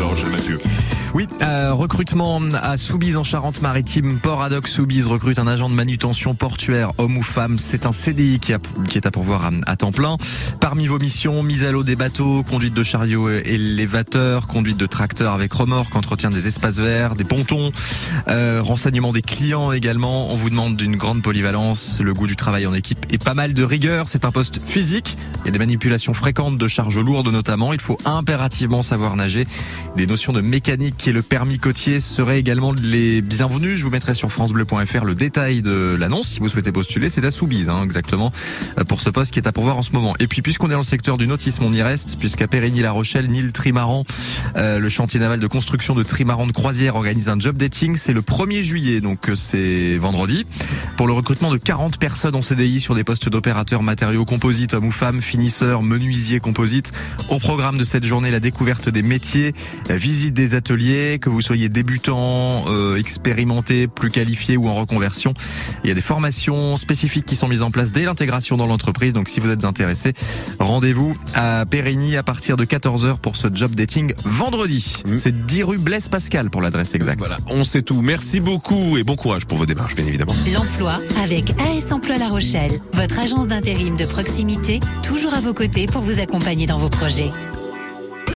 Rochelle, Mathieu. Oui, euh, recrutement à Soubise en Charente-Maritime. Port ad hoc Soubise recrute un agent de manutention portuaire, homme ou femme. C'est un CDI qui, est à pourvoir à, temps plein. Parmi vos missions, mise à l'eau des bateaux, conduite de chariot élévateur, conduite de tracteur avec remorque, entretien des espaces verts, des pontons, euh, renseignement des clients également. On vous demande d'une grande polyvalence, le goût du travail en équipe et pas mal de rigueur. C'est un poste physique. Il y a des manipulations fréquentes de charges lourdes notamment. Il faut impérativement savoir nager. Des notions de mécanique qui est le permis côtier seraient également les bienvenus. Je vous mettrai sur francebleu.fr le détail de l'annonce si vous souhaitez postuler. C'est à Soubise, hein, exactement, pour ce poste qui est à pourvoir en ce moment. Et puis, puisqu'on est dans le secteur du nautisme, on y reste, puisqu'à Périgny-La Rochelle, Nil Trimaran, euh, le chantier naval de construction de trimaran de croisière organise un job dating. C'est le 1er juillet, donc euh, c'est vendredi, pour le recrutement de 40 personnes en CDI sur des postes d'opérateurs matériaux composites, hommes ou femmes, finisseurs, menuisiers composites. Au programme de cette journée, la découverte des métiers, la visite des ateliers, que vous soyez débutant, euh, expérimenté, plus qualifié ou en reconversion. Il y a des formations spécifiques qui sont mises en place dès l'intégration dans l'entreprise. Donc si vous êtes intéressé, rendez-vous à Périgny à partir de 14h pour ce job dating vendredi. Mmh. C'est 10 rue Blaise Pascal pour l'adresse exacte. Voilà, on sait tout. Merci beaucoup et bon courage pour vos démarches, bien évidemment. L'emploi avec AS Emploi La Rochelle, votre agence d'intérim de proximité, toujours à vos côtés pour vous accompagner dans vos projets.